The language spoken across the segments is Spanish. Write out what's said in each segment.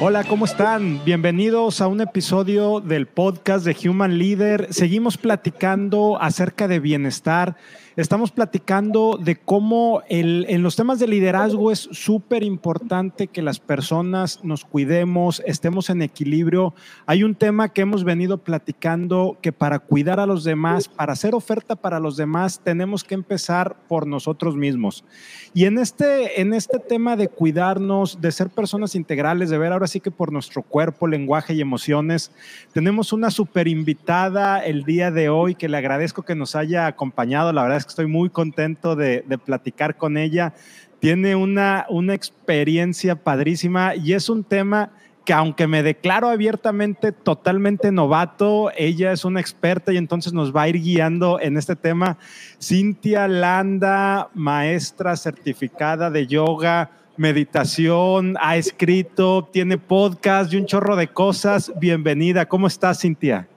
Hola, ¿cómo están? Bienvenidos a un episodio del podcast de Human Leader. Seguimos platicando acerca de bienestar Estamos platicando de cómo en los temas de liderazgo es súper importante que las personas nos cuidemos, estemos en equilibrio. Hay un tema que hemos venido platicando que para cuidar a los demás, para hacer oferta para los demás, tenemos que empezar por nosotros mismos. Y en este, en este tema de cuidarnos, de ser personas integrales, de ver ahora sí que por nuestro cuerpo, lenguaje y emociones, tenemos una súper invitada el día de hoy que le agradezco que nos haya acompañado. La verdad es estoy muy contento de, platicar con ella. Tiene una, una experiencia padrísima y es un tema que aunque me declaro abiertamente totalmente novato, ella es una experta y entonces nos va a ir guiando en este tema. Cintia Landa, maestra certificada de yoga, meditación, ha escrito, tiene podcast y un chorro de cosas. Bienvenida, ¿cómo estás, Cintia?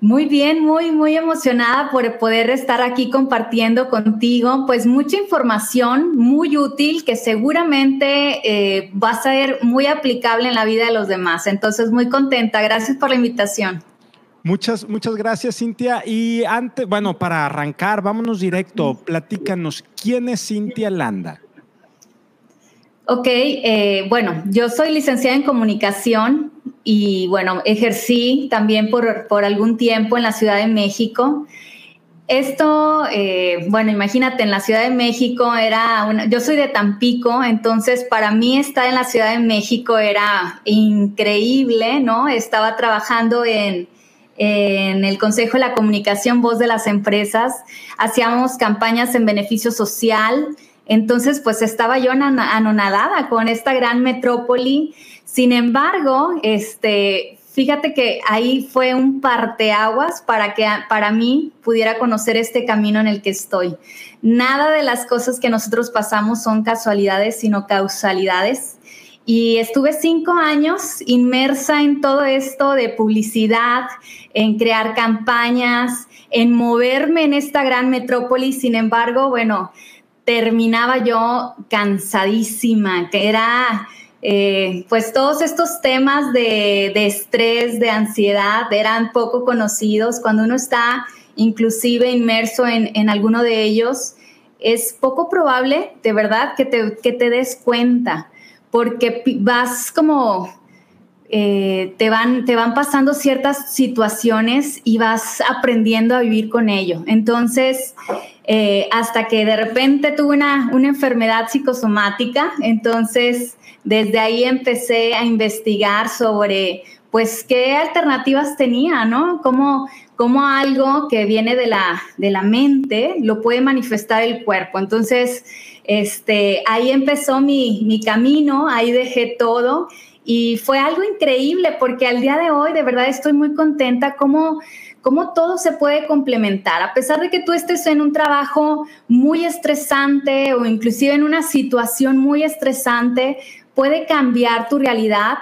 Muy bien, muy, muy emocionada por poder estar aquí compartiendo contigo, pues mucha información muy útil que seguramente eh, va a ser muy aplicable en la vida de los demás. Entonces, muy contenta. Gracias por la invitación. Muchas, muchas gracias, Cintia. Y antes, bueno, para arrancar, vámonos directo. Platícanos, ¿quién es Cintia Landa? Ok, eh, bueno, yo soy licenciada en comunicación y bueno, ejercí también por, por algún tiempo en la Ciudad de México. Esto, eh, bueno, imagínate, en la Ciudad de México era, una, yo soy de Tampico, entonces para mí estar en la Ciudad de México era increíble, ¿no? Estaba trabajando en, en el Consejo de la Comunicación Voz de las Empresas, hacíamos campañas en beneficio social, entonces pues estaba yo anonadada con esta gran metrópoli sin embargo, este, fíjate que ahí fue un parteaguas para que para mí pudiera conocer este camino en el que estoy. Nada de las cosas que nosotros pasamos son casualidades, sino causalidades. Y estuve cinco años inmersa en todo esto de publicidad, en crear campañas, en moverme en esta gran metrópoli. Sin embargo, bueno, terminaba yo cansadísima, que era eh, pues todos estos temas de, estrés, de ansiedad, eran poco conocidos. Cuando uno está inclusive inmerso en, alguno de ellos, es poco probable, de verdad, que te, que te des cuenta, porque vas como, eh, te, van, te van pasando ciertas situaciones y vas aprendiendo a vivir con ello. Entonces, eh, hasta que de repente tuve una, una enfermedad psicosomática, entonces desde ahí empecé a investigar sobre, pues, qué alternativas tenía, ¿no? Cómo, cómo algo que viene de la, de la mente lo puede manifestar el cuerpo. Entonces, este, ahí empezó mi, mi camino, ahí dejé todo y fue algo increíble porque al día de hoy de verdad estoy muy contenta como cómo todo se puede complementar. A pesar de que tú estés en un trabajo muy estresante o inclusive en una situación muy estresante, puede cambiar tu realidad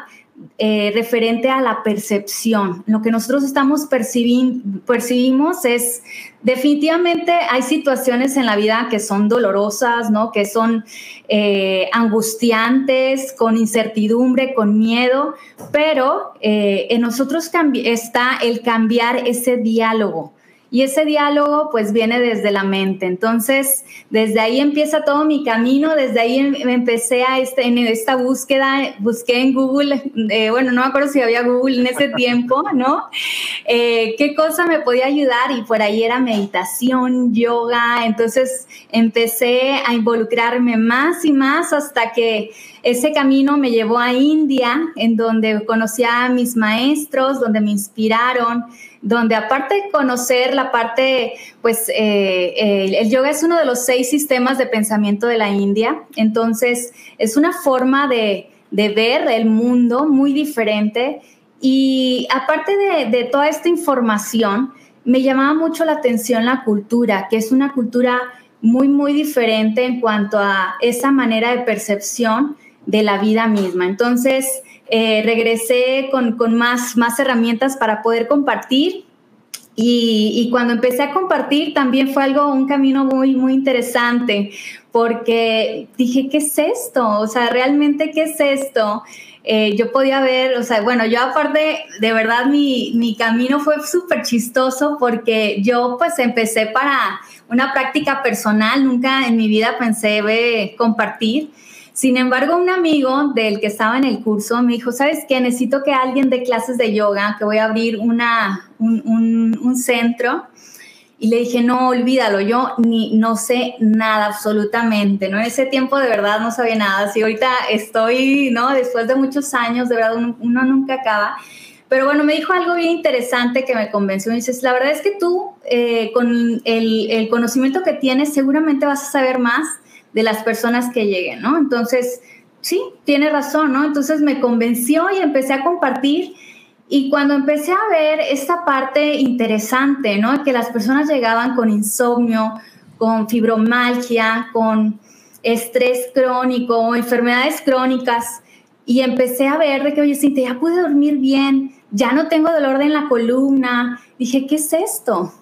eh, referente a la percepción. Lo que nosotros estamos percibimos es definitivamente hay situaciones en la vida que son dolorosas, ¿no? Que son eh, angustiantes, con incertidumbre, con miedo, pero eh, en nosotros está el cambiar ese diálogo y ese diálogo pues viene desde la mente. Entonces, desde ahí empieza todo mi camino, desde ahí em, empecé a este, en esta búsqueda, busqué en Google, eh, bueno, no me acuerdo si había Google en ese tiempo, ¿no? Eh, ¿Qué cosa me podía ayudar? Y por ahí era meditación, yoga, entonces empecé a involucrarme más y más hasta que ese camino me llevó a India, en donde conocí a mis maestros, donde me inspiraron, donde aparte de conocer la parte, pues eh, el, yoga es uno de los seis sistemas de pensamiento de la India, entonces es una forma de, ver el mundo muy diferente. Y aparte de, de toda esta información, me llamaba mucho la atención la cultura, que es una cultura muy, muy diferente en cuanto a esa manera de percepción de la vida misma. Entonces, eh, regresé con, más, más herramientas para poder compartir Y, cuando empecé a compartir también fue algo, un camino muy, muy interesante, porque dije, ¿qué es esto? O sea, realmente, ¿qué es esto? Eh, yo podía ver, o sea, bueno, yo aparte, de verdad, mi, mi camino fue súper chistoso porque yo pues empecé para una práctica personal, nunca en mi vida pensé ve, compartir. Sin embargo, un amigo del que estaba en el curso me dijo, ¿sabes qué? Necesito que alguien dé clases de yoga, que voy a abrir una, un, un, un centro y le dije, no, olvídalo, yo ni no sé nada absolutamente, ¿no? En ese tiempo de verdad no sabía nada. Si ahorita estoy, ¿no? Después de muchos años, de verdad uno, nunca acaba. Pero bueno, me dijo algo bien interesante que me convenció. Me dices, la verdad es que tú, eh, con el, el, conocimiento que tienes, seguramente vas a saber más de las personas que lleguen, ¿no? Entonces, sí, tiene razón, ¿no? Entonces me convenció y empecé a compartir y cuando empecé a ver esta parte interesante, ¿no? Que las personas llegaban con insomnio, con fibromalgia, con estrés crónico, enfermedades crónicas, y empecé a ver de que, oye, Cintia, ya pude dormir bien, ya no tengo dolor en la columna. Dije, ¿qué es esto?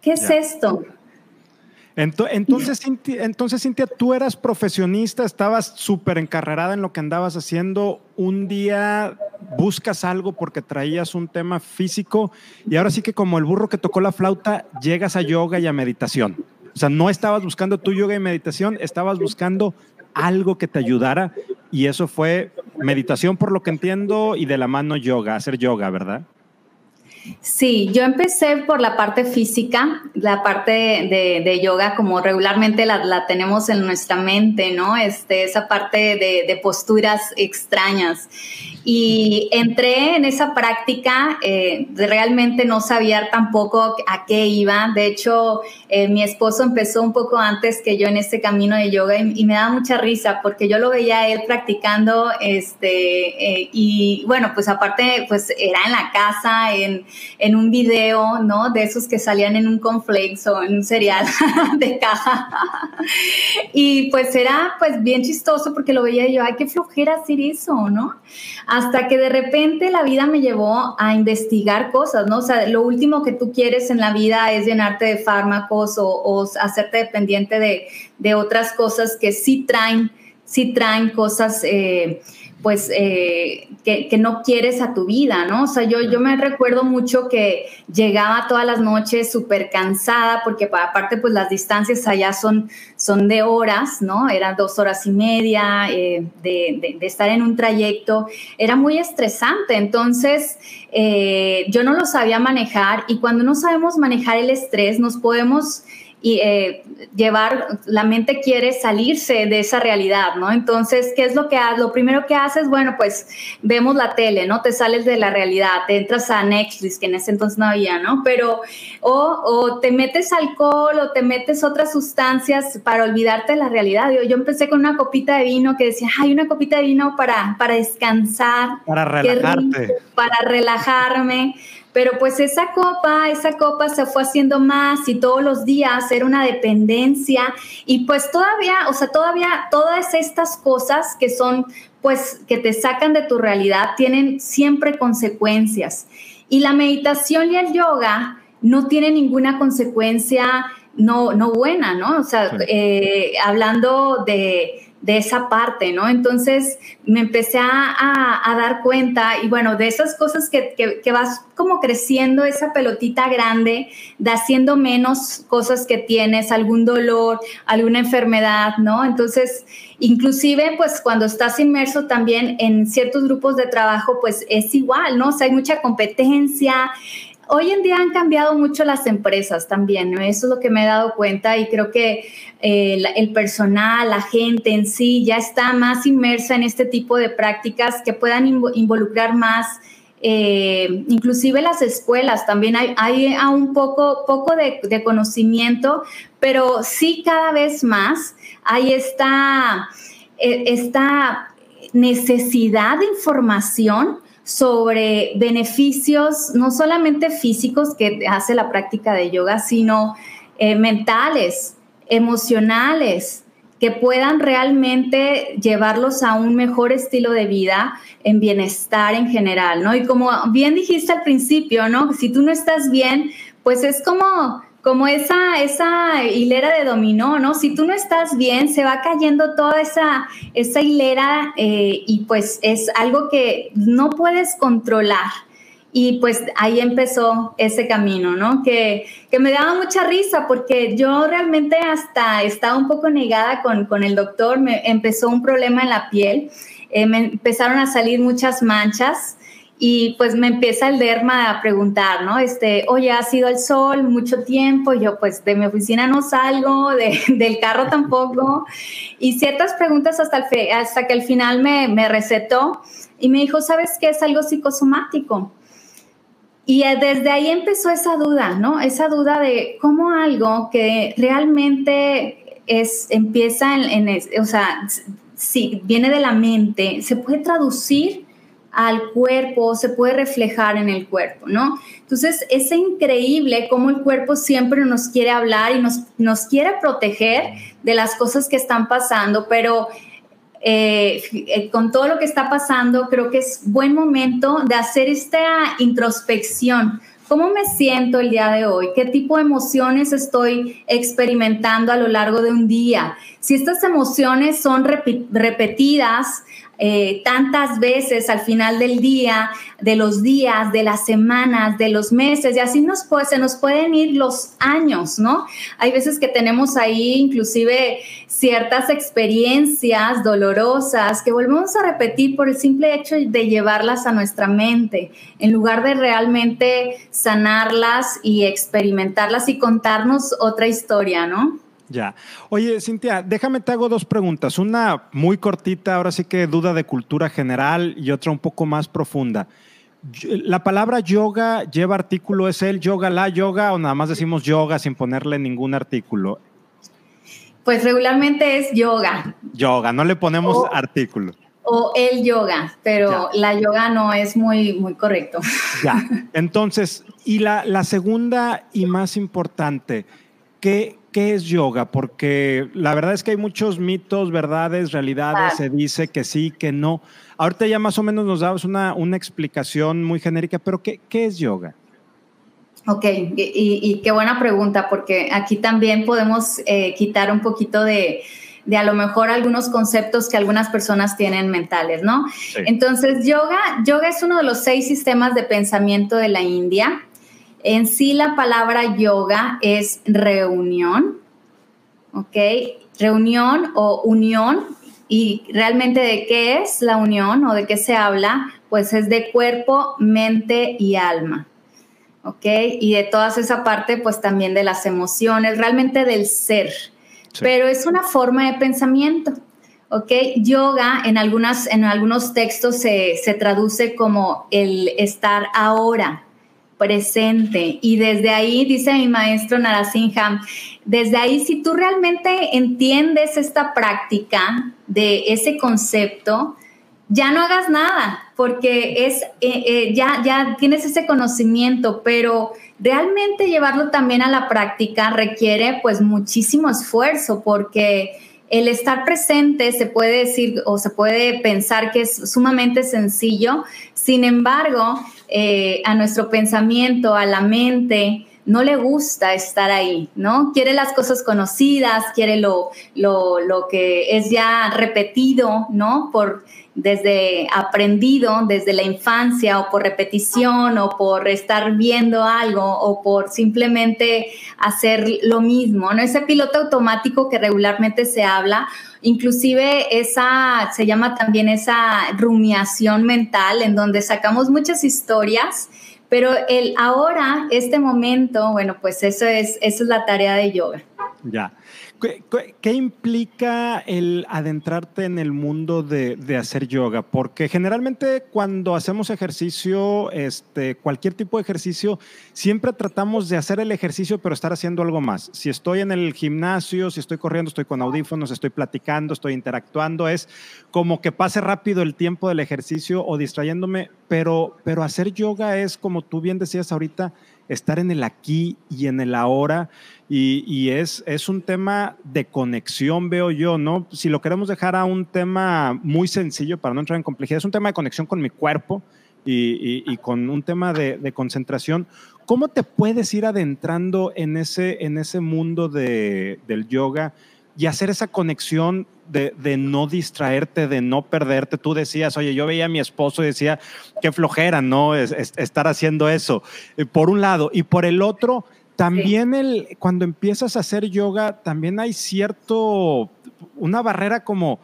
¿Qué es esto? Entonces, Cintia, entonces, Cintia, tú eras profesionista, estabas súper encarrerada en lo que andabas haciendo. Un día buscas algo porque traías un tema físico y ahora sí que como el burro que tocó la flauta, llegas a yoga y a meditación. O sea, no estabas buscando tu yoga y meditación, estabas buscando algo que te ayudara y eso fue meditación por lo que entiendo y de la mano yoga, hacer yoga, ¿verdad? Sí, yo empecé por la parte física, la parte de, yoga, como regularmente la, tenemos en nuestra mente, ¿no? Este, esa parte de, de posturas extrañas. Y entré en esa práctica, eh, realmente no sabía tampoco a qué iba. De hecho, eh, mi esposo empezó un poco antes que yo en este camino de yoga y, me da mucha risa porque yo lo veía a él practicando, este, eh, y bueno, pues aparte, pues era en la casa, en, en un video, ¿no? De esos que salían en un conflex o en un cereal de caja. y pues era pues bien chistoso porque lo veía yo, ay, qué flojera hacer eso, ¿no? hasta que de repente la vida me llevó a investigar cosas, ¿no? O sea, lo último que tú quieres en la vida es llenarte de fármacos o, hacerte dependiente de, otras cosas que sí traen, sí traen cosas. Eh, pues eh, que, no quieres a tu vida, ¿no? O sea, yo, yo me recuerdo mucho que llegaba todas las noches súper cansada, porque aparte pues las distancias allá son, son de horas, ¿no? Eran dos horas y media eh, de, estar en un trayecto, era muy estresante, entonces eh, yo no lo sabía manejar y cuando no sabemos manejar el estrés nos podemos y eh, llevar, la mente quiere salirse de esa realidad, ¿no? Entonces, ¿qué es lo que haces? Lo primero que haces, bueno, pues vemos la tele, ¿no? Te sales de la realidad, te entras a Netflix, que en ese entonces no había, ¿no? Pero, o, o te metes alcohol o te metes otras sustancias para olvidarte de la realidad. Yo, yo empecé con una copita de vino que decía, hay una copita de vino para, para descansar. Para relajarte. para relajarme pero pues esa copa, esa copa se fue haciendo más y todos los días era una dependencia y pues todavía, o sea, todavía todas estas cosas que son pues que te sacan de tu realidad tienen siempre consecuencias. Y la meditación y el yoga no tienen ninguna consecuencia no, no buena, ¿no? O sea, eh, hablando de, de esa parte, ¿no? Entonces me empecé a, dar cuenta y bueno, de esas cosas que, que, vas como creciendo esa pelotita grande, de haciendo menos cosas que tienes, algún dolor, alguna enfermedad, ¿no? Entonces, inclusive pues cuando estás inmerso también en ciertos grupos de trabajo, pues es igual, ¿no? O sea, hay mucha competencia, Hoy en día han cambiado mucho las empresas también. Eso es lo que me he dado cuenta y creo que eh, el personal, la gente en sí ya está más inmersa en este tipo de prácticas que puedan involucrar más. Eh, inclusive las escuelas también hay, hay un poco, poco de, de, conocimiento, pero sí cada vez más hay esta, eh, esta necesidad de información sobre beneficios no solamente físicos que hace la práctica de yoga, sino eh, mentales, emocionales, que puedan realmente llevarlos a un mejor estilo de vida en bienestar en general, ¿no? Y como bien dijiste al principio, ¿no? Si tú no estás bien, pues es como como esa, esa hilera de dominó, ¿no? Si tú no estás bien, se va cayendo toda esa, esa hilera eh, y pues es algo que no puedes controlar. Y pues ahí empezó ese camino, ¿no? Que, que, me daba mucha risa porque yo realmente hasta estaba un poco negada con, con el doctor, me empezó un problema en la piel, eh, me empezaron a salir muchas manchas y pues me empieza el derma a preguntar, ¿no? Este, oye, ha sido el sol mucho tiempo, yo pues de mi oficina no salgo, de, del carro tampoco, y ciertas preguntas hasta, el hasta que al final me, me recetó y me dijo, ¿sabes qué? Es algo psicosomático. Y desde ahí empezó esa duda, ¿no? Esa duda de cómo algo que realmente es, empieza en, en o sea, sí, viene de la mente, se puede traducir al cuerpo, se puede reflejar en el cuerpo, ¿no? Entonces es increíble cómo el cuerpo siempre nos quiere hablar y nos, nos quiere proteger de las cosas que están pasando, pero eh, eh, con todo lo que está pasando, creo que es buen momento de hacer esta introspección. ¿Cómo me siento el día de hoy? ¿Qué tipo de emociones estoy experimentando a lo largo de un día? Si estas emociones son repetidas, eh, tantas veces al final del día, de los días, de las semanas, de los meses, y así nos puede, se nos pueden ir los años, ¿no? Hay veces que tenemos ahí inclusive ciertas experiencias dolorosas que volvemos a repetir por el simple hecho de llevarlas a nuestra mente, en lugar de realmente sanarlas y experimentarlas y contarnos otra historia, ¿no? Ya. Oye, Cintia, déjame te hago dos preguntas. Una muy cortita, ahora sí que duda de cultura general y otra un poco más profunda. ¿La palabra yoga lleva artículo? ¿Es el yoga, la yoga o nada más decimos yoga sin ponerle ningún artículo? Pues regularmente es yoga. Yoga, no le ponemos artículo. O el yoga, pero la yoga no es muy, muy correcto. Ya. Entonces, y la, la segunda y más importante, ¿qué, ¿qué es yoga? Porque la verdad es que hay muchos mitos, verdades, realidades, se dice que sí, que no. Ahorita ya más o menos nos dabas una, una explicación muy genérica, pero ¿qué, qué es yoga? Ok, y, qué buena pregunta, porque aquí también podemos eh, quitar un poquito de, de, a lo mejor algunos conceptos que algunas personas tienen mentales, ¿no? Entonces, yoga, yoga es uno de los seis sistemas de pensamiento de la India. En sí la palabra yoga es reunión, ¿ok? Reunión o unión. ¿Y realmente de qué es la unión o de qué se habla? Pues es de cuerpo, mente y alma. ¿Ok? Y de toda esa parte, pues también de las emociones, realmente del ser. Pero es una forma de pensamiento. ¿ok? Yoga en, algunas, en algunos textos se, se, traduce como el estar ahora, presente. Y desde ahí, dice mi maestro Narasimha, desde ahí si tú realmente entiendes esta práctica de ese concepto, ya no hagas nada, porque es, eh, eh, ya, ya tienes ese conocimiento, pero realmente llevarlo también a la práctica requiere pues muchísimo esfuerzo, porque el estar presente se puede decir o se puede pensar que es sumamente sencillo, sin embargo, eh, a nuestro pensamiento, a la mente, no le gusta estar ahí, ¿no? Quiere las cosas conocidas, quiere lo, lo, lo que es ya repetido, ¿no? Por desde aprendido desde la infancia o por repetición o por estar viendo algo o por simplemente hacer lo mismo, ¿no? Ese piloto automático que regularmente se habla, inclusive esa, se llama también esa rumiación mental en donde sacamos muchas historias, pero el ahora, este momento, bueno, pues eso es, eso es la tarea de yoga. Ya. ¿Qué, implica el adentrarte en el mundo de, hacer yoga? Porque generalmente cuando hacemos ejercicio, este, cualquier tipo de ejercicio, siempre tratamos de hacer el ejercicio, pero estar haciendo algo más. Si estoy en el gimnasio, si estoy corriendo, estoy con audífonos, estoy platicando, estoy interactuando, es como que pase rápido el tiempo del ejercicio o distrayéndome, pero, pero hacer yoga es, como tú bien decías ahorita, estar en el aquí y en el ahora. Y, es, es un tema de conexión, veo yo, ¿no? Si lo queremos dejar a un tema muy sencillo para no entrar en complejidad, es un tema de conexión con mi cuerpo, y, con un tema de, concentración. ¿Cómo te puedes ir adentrando en ese, en ese mundo del yoga y hacer esa conexión de, no distraerte, de no perderte? Tú decías, oye, yo veía a mi esposo y decía, qué flojera, ¿no? estar haciendo eso, eh, por un lado. Y por el otro, también el, cuando empiezas a hacer yoga, también hay cierto, una barrera como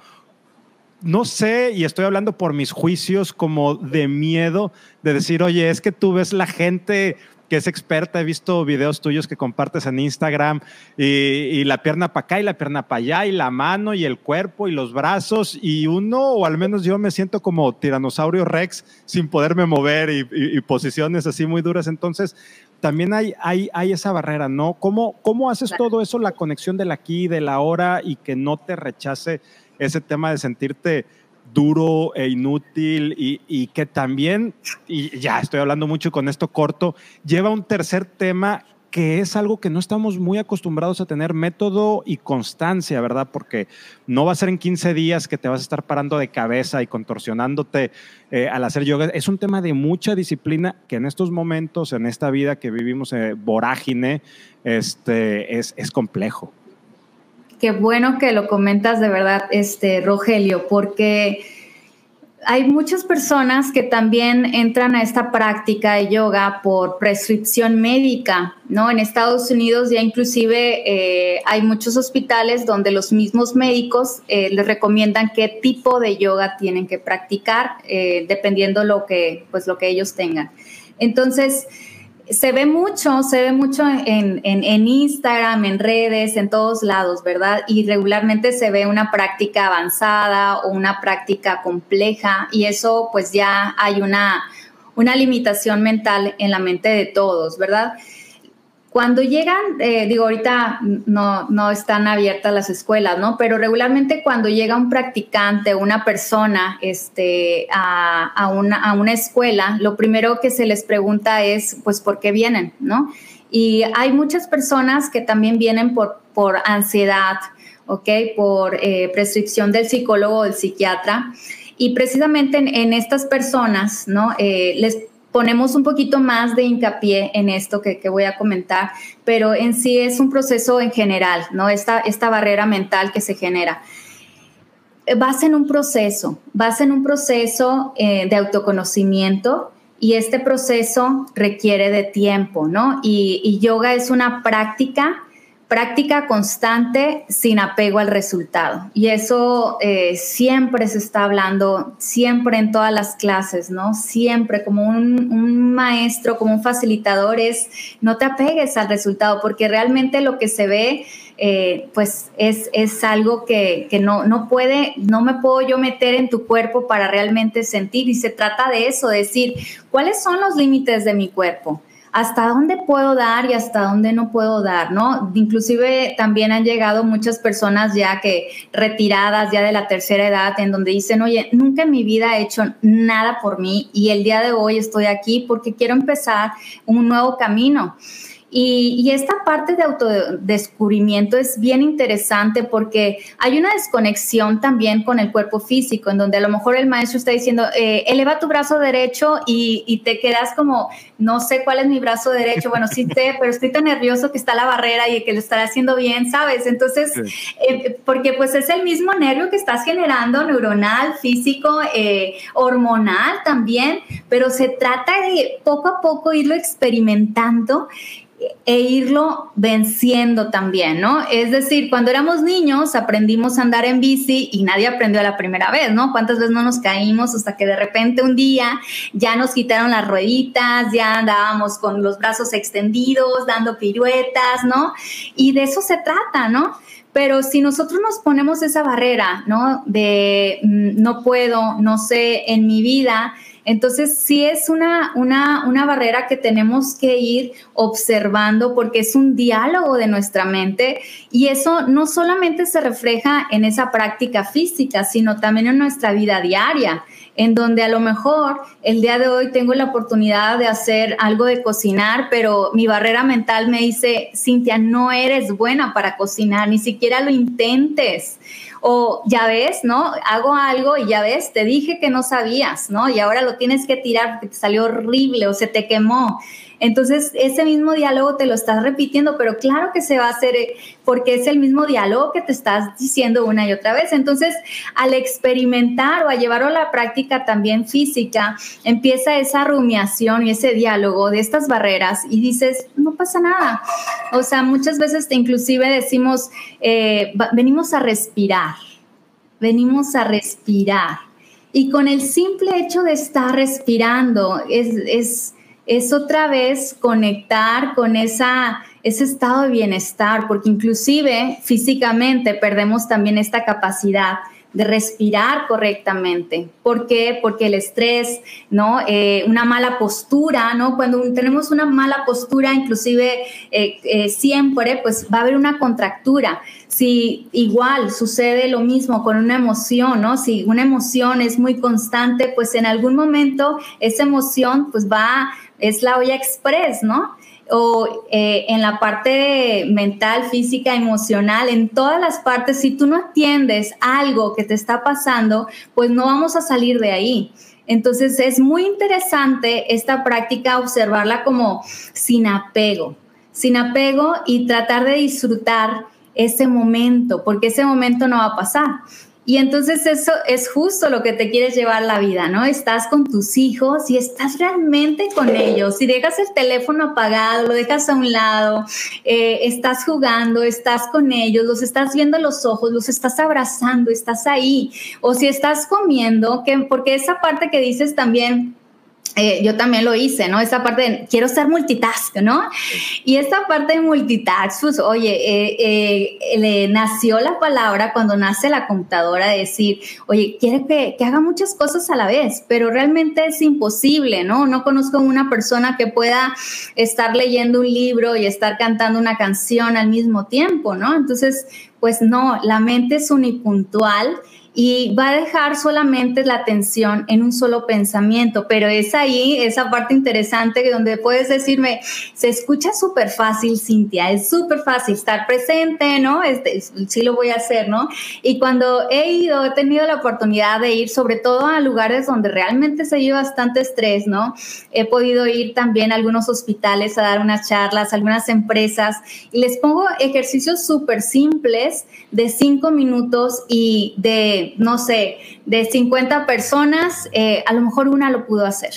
no sé, y estoy hablando por mis juicios, como de miedo de decir, oye, es que tú ves la gente que es experta, he visto videos tuyos que compartes en Instagram y, la pierna para acá y la pierna para allá y la mano y el cuerpo y los brazos y uno, o al menos yo me siento como tiranosaurio rex sin poderme mover y, posiciones así muy duras. Entonces, también hay, hay, hay esa barrera, ¿no? ¿Cómo, cómo haces todo eso, la conexión del aquí, de la hora y que no te rechace ese tema de sentirte duro e inútil y, que también, y ya estoy hablando mucho con esto corto, lleva un tercer tema que es algo que no estamos muy acostumbrados a tener método y constancia, ¿verdad? Porque no va a ser en 15 días que te vas a estar parando de cabeza y contorsionándote eh, al hacer yoga. Es un tema de mucha disciplina que en estos momentos, en esta vida que vivimos eh, vorágine, este, es, es complejo. Qué bueno que lo comentas de verdad, este Rogelio, porque hay muchas personas que también entran a esta práctica de yoga por prescripción médica, ¿no? En Estados Unidos ya inclusive eh, hay muchos hospitales donde los mismos médicos eh, les recomiendan qué tipo de yoga tienen que practicar, eh, dependiendo lo que, pues, lo que ellos tengan. Entonces, se ve mucho, se ve mucho en, Instagram, en redes, en todos lados, ¿verdad? Y regularmente se ve una práctica avanzada o una práctica compleja y eso pues ya hay una, una limitación mental en la mente de todos, ¿verdad? Cuando llegan, eh, digo, ahorita no, no están abiertas las escuelas, ¿no? Pero regularmente cuando llega un practicante, una persona este, a, a, una, a una escuela, lo primero que se les pregunta es, pues, ¿por qué vienen, ¿no? Y hay muchas personas que también vienen por, por ansiedad, ¿ok? Por eh, prescripción del psicólogo o del psiquiatra. Y precisamente en, estas personas, ¿no? Eh, les ponemos un poquito más de hincapié en esto que, voy a comentar, pero en sí es un proceso en general, ¿no? Esta, esta barrera mental que se genera. Vas en un proceso, vas en un proceso eh, de autoconocimiento y este proceso requiere de tiempo, ¿no? Y, y yoga es una práctica práctica constante sin apego al resultado. Y eso eh, siempre se está hablando, siempre en todas las clases, ¿no? Siempre como un, maestro, como un facilitador es, no te apegues al resultado, porque realmente lo que se ve, eh, pues es, es algo que, que, no, no puede, no me puedo yo meter en tu cuerpo para realmente sentir. Y se trata de eso, decir, ¿cuáles son los límites de mi cuerpo? Hasta dónde puedo dar y hasta dónde no puedo dar, ¿no? Inclusive también han llegado muchas personas ya que retiradas ya de la tercera edad en donde dicen, oye, nunca en mi vida he hecho nada por mí y el día de hoy estoy aquí porque quiero empezar un nuevo camino. Y, esta parte de autodescubrimiento es bien interesante porque hay una desconexión también con el cuerpo físico, en donde a lo mejor el maestro está diciendo, eh, eleva tu brazo derecho y, te quedas como, no sé cuál es mi brazo derecho, bueno, sí sé, pero estoy tan nervioso que está la barrera y que lo estará haciendo bien, ¿sabes? Entonces, eh, porque pues es el mismo nervio que estás generando, neuronal, físico, eh, hormonal también, pero se trata de poco a poco irlo experimentando e irlo venciendo también, ¿no? Es decir, cuando éramos niños aprendimos a andar en bici y nadie aprendió a la primera vez, ¿no? ¿Cuántas veces no nos caímos hasta que de repente un día ya nos quitaron las rueditas, ya andábamos con los brazos extendidos, dando piruetas, ¿no? Y de eso se trata, ¿no? Pero si nosotros nos ponemos esa barrera, ¿no? De mm, no puedo, no sé, en mi vida, entonces, sí es una, una, una, barrera que tenemos que ir observando porque es un diálogo de nuestra mente y eso no solamente se refleja en esa práctica física, sino también en nuestra vida diaria en donde a lo mejor el día de hoy tengo la oportunidad de hacer algo de cocinar, pero mi barrera mental me dice, Cintia, no eres buena para cocinar, ni siquiera lo intentes. O ya ves, ¿no? Hago algo y ya ves, te dije que no sabías, ¿no? Y ahora lo tienes que tirar porque te salió horrible o se te quemó. Entonces, ese mismo diálogo te lo estás repitiendo, pero claro que se va a hacer eh, porque es el mismo diálogo que te estás diciendo una y otra vez. Entonces, al experimentar o a llevarlo a la práctica también física, empieza esa rumiación y ese diálogo de estas barreras y dices, no pasa nada. O sea, muchas veces te inclusive decimos, eh, venimos a respirar, venimos a respirar. Y con el simple hecho de estar respirando es, es es otra vez conectar con esa, ese estado de bienestar, porque inclusive físicamente perdemos también esta capacidad de respirar correctamente. ¿Por qué? Porque el estrés, ¿no? Eh, una mala postura, ¿no? Cuando tenemos una mala postura, inclusive eh, eh, siempre, pues va a haber una contractura. Si igual sucede lo mismo con una emoción, ¿no? Si una emoción es muy constante, pues en algún momento esa emoción, pues va es la olla express, ¿no? O eh, en la parte mental, física, emocional, en todas las partes, si tú no atiendes algo que te está pasando, pues no vamos a salir de ahí. Entonces es muy interesante esta práctica, observarla como sin apego, sin apego y tratar de disfrutar ese momento, porque ese momento no va a pasar. Y entonces eso es justo lo que te quieres llevar la vida, ¿no? Estás con tus hijos y estás realmente con ellos. Si dejas el teléfono apagado, lo dejas a un lado, eh, estás jugando, estás con ellos, los estás viendo los ojos, los estás abrazando, estás ahí. O si estás comiendo, que, porque esa parte que dices también eh, yo también lo hice, ¿no? Esa parte de quiero ser multitask, ¿no? Y esta parte de multitask, pues, oye, eh, eh, le nació la palabra cuando nace la computadora de decir, oye, quiere que, que, haga muchas cosas a la vez, pero realmente es imposible, ¿no? No conozco una persona que pueda estar leyendo un libro y estar cantando una canción al mismo tiempo, ¿no? Entonces, pues no, la mente es unipuntual y va a dejar solamente la atención en un solo pensamiento, pero es ahí esa parte interesante donde puedes decirme, se escucha súper fácil, Cintia, es súper fácil estar presente, ¿no? Este, sí lo voy a hacer, ¿no? Y cuando he ido, he tenido la oportunidad de ir sobre todo a lugares donde realmente se lleva bastante estrés, ¿no? He podido ir también a algunos hospitales a dar unas charlas, a algunas empresas, y les pongo ejercicios súper simples de cinco minutos y de no sé, de 50 personas, eh, a lo mejor una lo pudo hacer.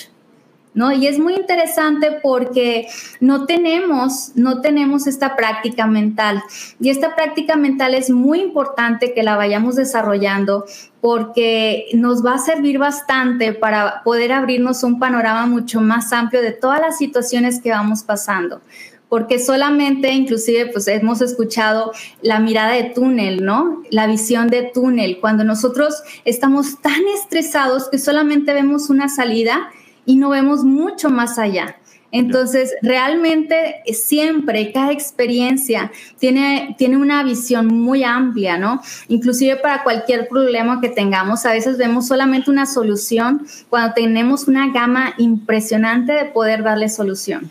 ¿No? Y es muy interesante porque no tenemos, no tenemos esta práctica mental. Y esta práctica mental es muy importante que la vayamos desarrollando porque nos va a servir bastante para poder abrirnos un panorama mucho más amplio de todas las situaciones que vamos pasando porque solamente inclusive pues hemos escuchado la mirada de túnel, ¿no? La visión de túnel, cuando nosotros estamos tan estresados que solamente vemos una salida y no vemos mucho más allá. Entonces, realmente siempre, cada experiencia tiene, tiene una visión muy amplia, ¿no? Inclusive para cualquier problema que tengamos, a veces vemos solamente una solución cuando tenemos una gama impresionante de poder darle solución.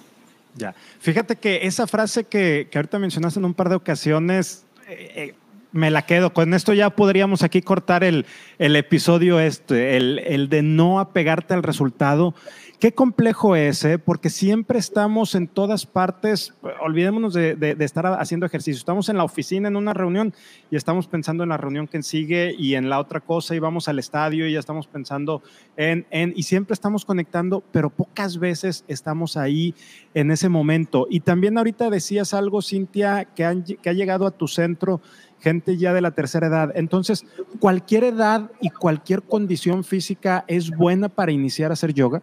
Ya. Fíjate que esa frase que, que ahorita mencionaste en un par de ocasiones, eh, eh, me la quedo. Con esto ya podríamos aquí cortar el, el episodio este, el, el de no apegarte al resultado. Qué complejo es, ¿eh? porque siempre estamos en todas partes, olvidémonos de, estar haciendo ejercicio, estamos en la oficina en una reunión y estamos pensando en la reunión que sigue y en la otra cosa y vamos al estadio y ya estamos pensando en, en, y siempre estamos conectando, pero pocas veces estamos ahí en ese momento. Y también ahorita decías algo, Cintia, que, que ha llegado a tu centro gente ya de la tercera edad. Entonces, ¿cualquier edad y cualquier condición física es buena para iniciar a hacer yoga?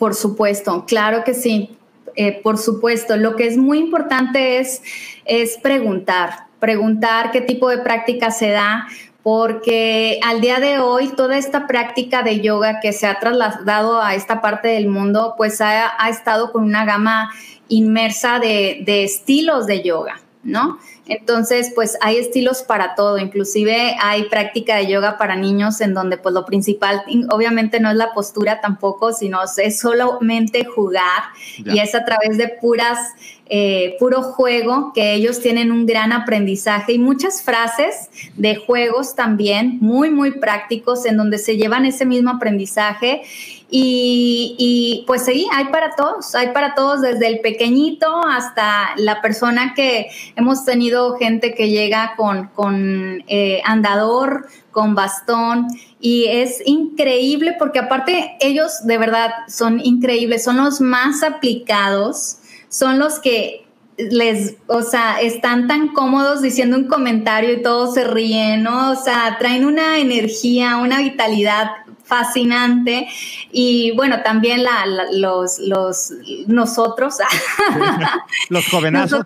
Por supuesto, claro que sí. Eh, por supuesto, lo que es muy importante es, es preguntar, preguntar qué tipo de práctica se da, porque al día de hoy toda esta práctica de yoga que se ha trasladado a esta parte del mundo, pues ha, estado con una gama inmersa de, de estilos de yoga. ¿no? Entonces, pues hay estilos para todo, inclusive hay práctica de yoga para niños en donde pues lo principal obviamente no es la postura tampoco, sino es solamente jugar. Y es a través de puras eh, puro juego, que ellos tienen un gran aprendizaje. Y muchas frases de juegos también muy, muy prácticos en donde se llevan ese mismo aprendizaje. Y, pues sí, hay para todos, hay para todos, desde el pequeñito hasta la persona que hemos tenido gente que llega con, con eh, andador, con bastón y es increíble porque aparte ellos de verdad son increíbles, son los más aplicados, son los que les, o sea, están tan cómodos diciendo un comentario y todos se ríen, ¿no? O sea, traen una energía, una vitalidad fascinante y bueno, también la, los, los, nosotros, los jovenazos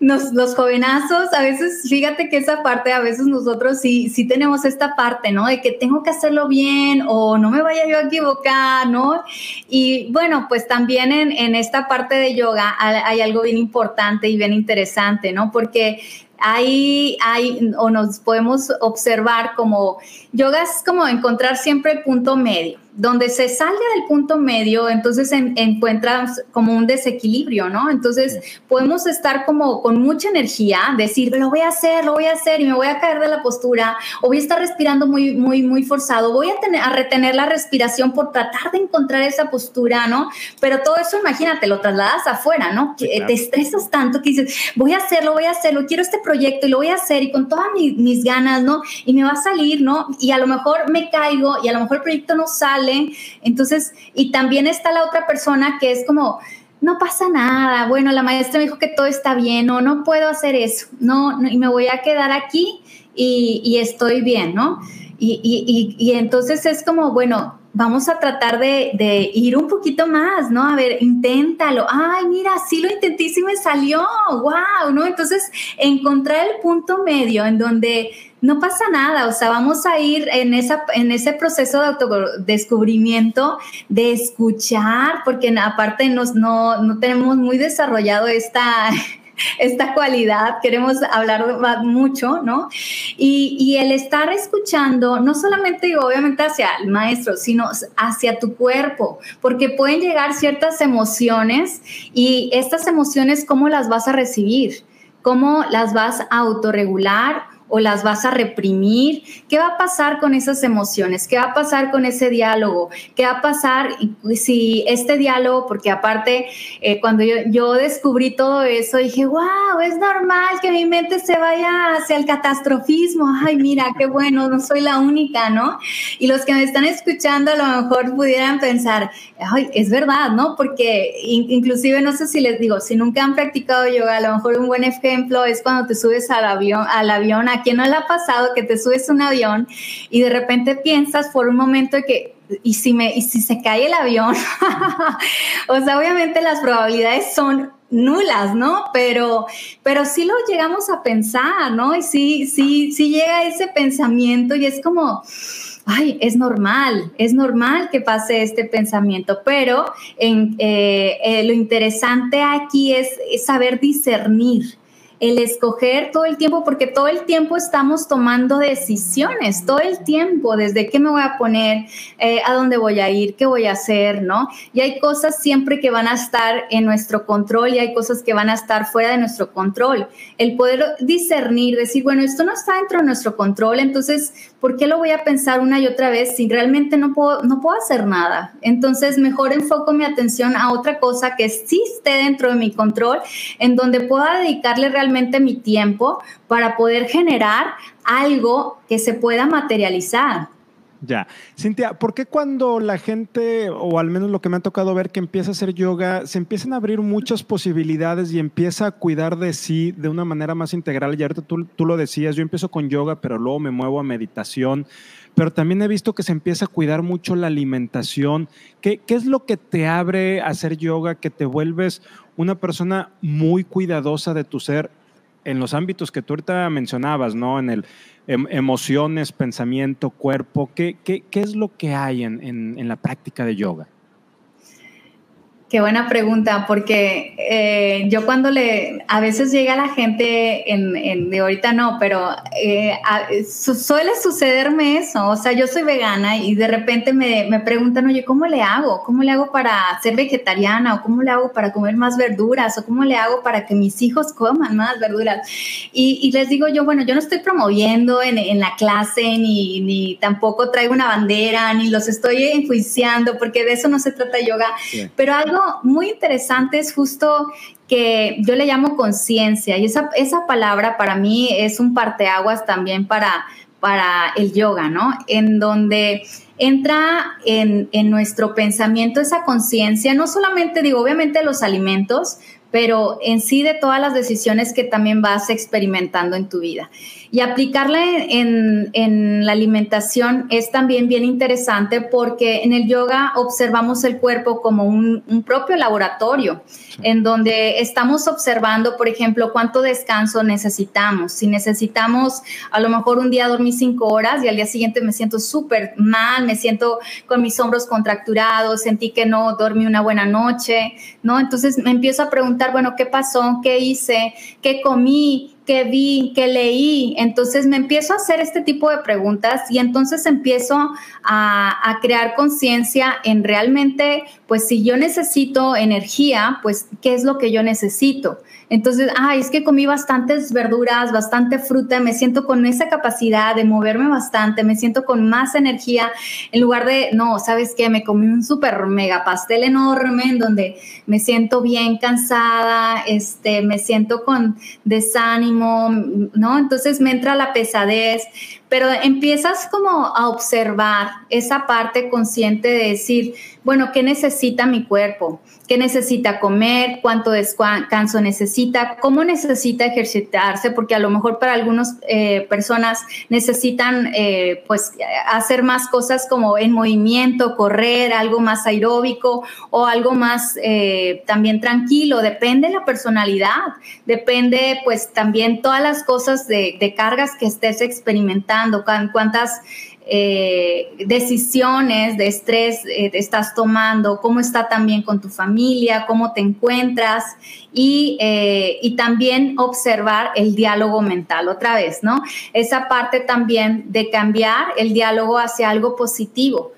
los jovenazos, a veces, fíjate que esa parte, a veces nosotros sí, sí tenemos esta parte, ¿no? De que tengo que hacerlo bien o no me vaya yo a equivocar, ¿no? Y bueno, pues también en, en esta parte de yoga hay algo bien importante y bien interesante, ¿no? Porque ahí hay, o nos podemos observar como yoga es como encontrar siempre el punto medio donde se salga del punto medio, entonces encuentras como un desequilibrio, ¿no? Entonces podemos estar como con mucha energía, decir, lo voy a hacer, lo voy a hacer y me voy a caer de la postura, o voy a estar respirando muy, muy, muy forzado, voy a, tener, a retener la respiración por tratar de encontrar esa postura, ¿no? Pero todo eso, imagínate, lo trasladas afuera, ¿no? Te estresas tanto que dices, voy a hacerlo, voy a hacerlo, quiero este proyecto y lo voy a hacer y con todas mis, ganas, ¿no? Y me va a salir, ¿no? Y a lo mejor me caigo y a lo mejor el proyecto no sale entonces, y también está la otra persona que es como, no pasa nada, bueno, la maestra me dijo que todo está bien, o no puedo hacer eso, no, y me voy a quedar aquí y, estoy bien, ¿no? Y, y, entonces es como, bueno, vamos a tratar de, ir un poquito más, ¿no? A ver, inténtalo. Ay, mira, sí lo intenté y me salió. ¡Wow! ¿No? Entonces, encontrar el punto medio en donde no pasa nada, o sea, vamos a ir en, esa, en ese proceso de autodescubrimiento, de escuchar, porque aparte nos, no, no tenemos muy desarrollado esta, esta cualidad, queremos hablar mucho, ¿no? Y, y, el estar escuchando, no solamente obviamente hacia el maestro, sino hacia tu cuerpo, porque pueden llegar ciertas emociones y estas emociones, ¿cómo las vas a recibir? ¿Cómo las vas a autorregular? O las vas a reprimir? ¿Qué va a pasar con esas emociones? ¿Qué va a pasar con ese diálogo? ¿Qué va a pasar si este diálogo, porque aparte eh, cuando yo, yo, descubrí todo eso, dije, wow, es normal que mi mente se vaya hacia el catastrofismo. Ay, mira, qué bueno, no soy la única, ¿no? Y los que me están escuchando a lo mejor pudieran pensar, ay, es verdad, ¿no? Porque inclusive no sé si les digo, si nunca han practicado yoga, a lo mejor un buen ejemplo es cuando te subes al avión, al avión ¿A quién no le ha pasado que te subes un avión y de repente piensas por un momento que y si me y si se cae el avión? o sea, obviamente las probabilidades son nulas, ¿no? Pero, pero sí lo llegamos a pensar, ¿no? Y sí, sí, sí llega ese pensamiento y es como, ay, es normal, es normal que pase este pensamiento, pero eh, eh, lo interesante aquí es saber discernir el escoger todo el tiempo, porque todo el tiempo estamos tomando decisiones, todo el tiempo, desde qué me voy a poner, eh, a dónde voy a ir, qué voy a hacer, ¿no? Y hay cosas siempre que van a estar en nuestro control y hay cosas que van a estar fuera de nuestro control. El poder discernir, decir, bueno, esto no está dentro de nuestro control, entonces, ¿por qué lo voy a pensar una y otra vez si realmente no puedo, no puedo hacer nada? Entonces, mejor enfoco mi atención a otra cosa que sí esté dentro de mi control, en donde pueda dedicarle realmente mi tiempo para poder generar algo que se pueda materializar. Ya. Cintia, ¿por qué cuando la gente, o al menos lo que me ha tocado ver, que empieza a hacer yoga, se empiezan a abrir muchas posibilidades y empieza a cuidar de sí de una manera más integral? Y ahorita tú, lo decías, yo empiezo con yoga, pero luego me muevo a meditación, pero también he visto que se empieza a cuidar mucho la alimentación. ¿Qué, qué es lo que te abre a hacer yoga, que te vuelves una persona muy cuidadosa de tu ser? En los ámbitos que tú ahorita mencionabas, ¿no? En el em, emociones, pensamiento, cuerpo, ¿qué, qué, qué es lo que hay en, en, la práctica de yoga? Qué buena pregunta, porque eh, yo cuando le, a veces llega la gente, en, de ahorita no, pero eh, suele sucederme eso, o sea, yo soy vegana y de repente me, me, preguntan, oye, ¿cómo le hago? ¿Cómo le hago para ser vegetariana? ¿O cómo le hago para comer más verduras? ¿O cómo le hago para que mis hijos coman más verduras? Y, y les digo yo, bueno, yo no estoy promoviendo en, en la clase, ni, ni, tampoco traigo una bandera, ni los estoy enjuiciando, porque de eso no se trata yoga, pero algo muy interesante es justo que yo le llamo conciencia y esa, esa palabra para mí es un parteaguas también para, para el yoga, ¿no? En donde entra en, en nuestro pensamiento esa conciencia, no solamente digo, obviamente los alimentos, pero en sí de todas las decisiones que también vas experimentando en tu vida. Y aplicarla en, en, la alimentación es también bien interesante porque en el yoga observamos el cuerpo como un, un propio laboratorio, en donde estamos observando, por ejemplo, cuánto descanso necesitamos. Si necesitamos, a lo mejor un día dormir cinco horas y al día siguiente me siento súper mal, me siento con mis hombros contracturados, sentí que no dormí una buena noche, ¿no? Entonces me empiezo a preguntar, bueno, ¿qué pasó? ¿Qué hice? ¿Qué comí? que vi, que leí. Entonces me empiezo a hacer este tipo de preguntas y entonces empiezo a, a crear conciencia en realmente, pues si yo necesito energía, pues qué es lo que yo necesito. Entonces, ay, es que comí bastantes verduras, bastante fruta, me siento con esa capacidad de moverme bastante, me siento con más energía, en lugar de, no, ¿sabes qué? Me comí un súper mega pastel enorme en donde me siento bien cansada, este, me siento con desánimo, ¿no? Entonces me entra la pesadez, pero empiezas como a observar esa parte consciente de decir, bueno, ¿qué necesita mi cuerpo? ¿Qué necesita comer? ¿Cuánto descanso necesita? ¿Cómo necesita ejercitarse? Porque a lo mejor para algunas eh, personas necesitan eh, pues hacer más cosas como en movimiento, correr, algo más aeróbico o algo más eh, también tranquilo. Depende de la personalidad, depende pues también todas las cosas de, de cargas que estés experimentando, cuántas eh, decisiones de estrés eh, estás tomando, cómo está también con tu familia, cómo te encuentras y, eh, y, también observar el diálogo mental otra vez, ¿no? Esa parte también de cambiar el diálogo hacia algo positivo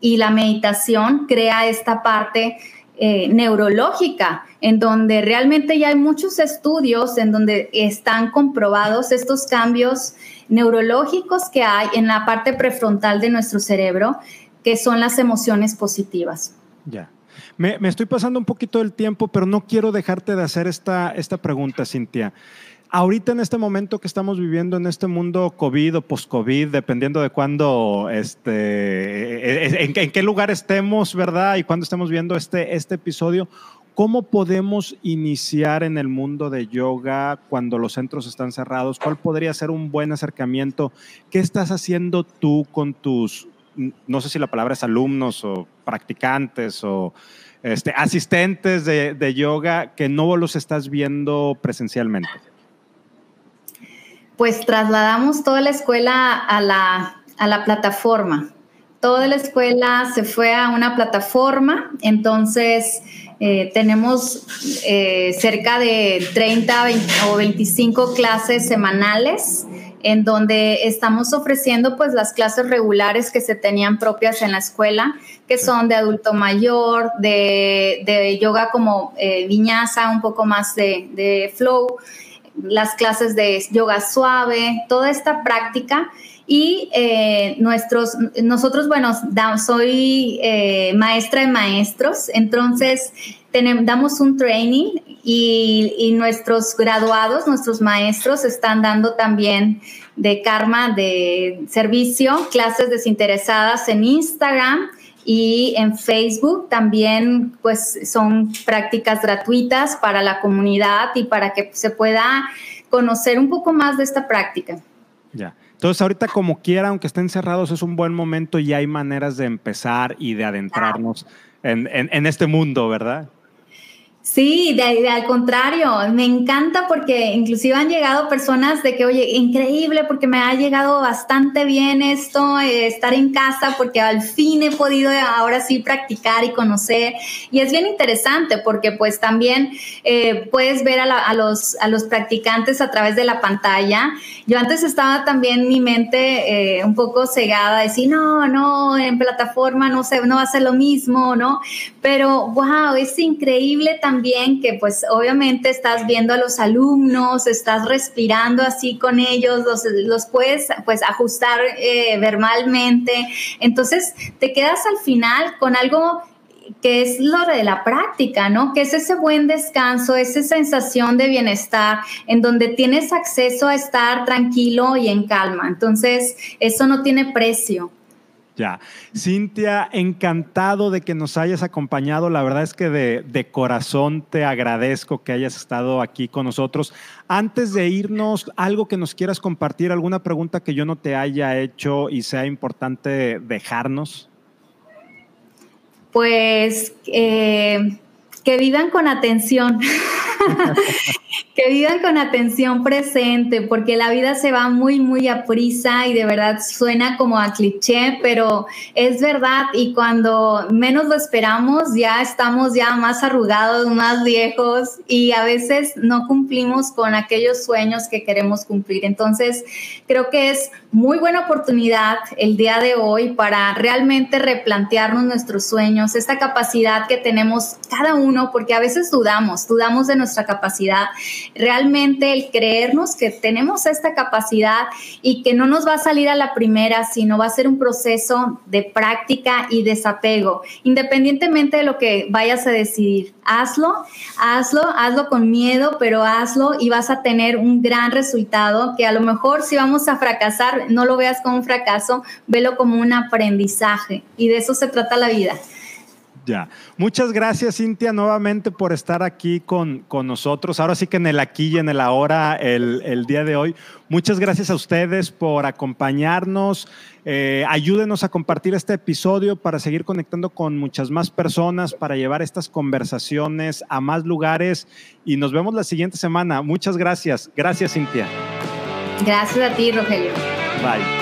y la meditación crea esta parte neurológica, en donde realmente ya hay muchos estudios en donde están comprobados estos cambios neurológicos que hay en la parte prefrontal de nuestro cerebro, que son las emociones positivas. Ya. Me, estoy pasando un poquito del tiempo, pero no quiero dejarte de hacer esta, esta pregunta, Cintia. Ahorita en este momento que estamos viviendo en este mundo COVID o post-COVID, dependiendo de cuándo, este, en, en, qué lugar estemos, ¿verdad? Y cuándo estemos viendo este, este episodio, ¿Cómo podemos iniciar en el mundo de yoga cuando los centros están cerrados? ¿Cuál podría ser un buen acercamiento? ¿Qué estás haciendo tú con tus, no sé si la palabra es alumnos o practicantes o este, asistentes de, yoga que no los estás viendo presencialmente? Pues trasladamos toda la escuela a la, a la plataforma. Toda la escuela se fue a una plataforma, entonces eh, tenemos eh, cerca de 30 o 25 clases semanales en donde estamos ofreciendo pues las clases regulares que se tenían propias en la escuela, que son de adulto mayor, de, yoga como eh, viñasa, un poco más de, de flow, las clases de yoga suave, toda esta práctica. Y eh, nuestros, nosotros, bueno, soy eh, maestra de maestros, entonces tenemos, damos un training y, y, nuestros graduados, nuestros maestros están dando también de karma, de servicio, clases desinteresadas en Instagram y en Facebook también pues son prácticas gratuitas para la comunidad y para que se pueda conocer un poco más de esta práctica. Ya. Entonces, ahorita como quiera, aunque estén cerrados, es un buen momento y hay maneras de empezar y de adentrarnos en, este mundo, ¿verdad? Sí, de, al contrario, me encanta porque inclusive han llegado personas de que, oye, increíble porque me ha llegado bastante bien esto, eh, estar en casa porque al fin he podido ahora sí practicar y conocer. Y es bien interesante porque pues también eh, puedes ver a, los, a los practicantes a través de la pantalla. Yo antes estaba también mi mente eh, un poco cegada, decir, no, no, en plataforma no, sé, no va a ser lo mismo, ¿no? Pero, wow, es increíble también también que pues obviamente estás viendo a los alumnos, estás respirando así con ellos, los, los puedes pues ajustar eh, verbalmente. Entonces te quedas al final con algo que es lo de la práctica, ¿no? Que es ese buen descanso, esa sensación de bienestar en donde tienes acceso a estar tranquilo y en calma. Entonces, eso no tiene precio. Ya. Cintia, encantado de que nos hayas acompañado. La verdad es que de, corazón te agradezco que hayas estado aquí con nosotros. Antes de irnos, algo que nos quieras compartir, alguna pregunta que yo no te haya hecho y sea importante dejarnos. Pues eh, que vivan con atención. que vivan con atención presente, porque la vida se va muy, muy a prisa y de verdad suena como a cliché, pero es verdad y cuando menos lo esperamos ya estamos ya más arrugados, más viejos y a veces no cumplimos con aquellos sueños que queremos cumplir. Entonces, creo que es muy buena oportunidad el día de hoy para realmente replantearnos nuestros sueños, esta capacidad que tenemos cada uno, porque a veces dudamos, dudamos de nuestra capacidad. Realmente el creernos que tenemos esta capacidad y que no nos va a salir a la primera, sino va a ser un proceso de práctica y desapego, independientemente de lo que vayas a decidir. Hazlo, hazlo, hazlo con miedo, pero hazlo y vas a tener un gran resultado que a lo mejor si vamos a fracasar, no lo veas como un fracaso, velo como un aprendizaje y de eso se trata la vida. Ya. Muchas gracias, Cintia, nuevamente por estar aquí con, nosotros. Ahora sí que en el aquí y en el ahora, el, día de hoy. Muchas gracias a ustedes por acompañarnos. Eh, ayúdenos a compartir este episodio para seguir conectando con muchas más personas, para llevar estas conversaciones a más lugares. Y nos vemos la siguiente semana. Muchas gracias. Gracias, Cintia. Gracias a ti, Rogelio. Bye.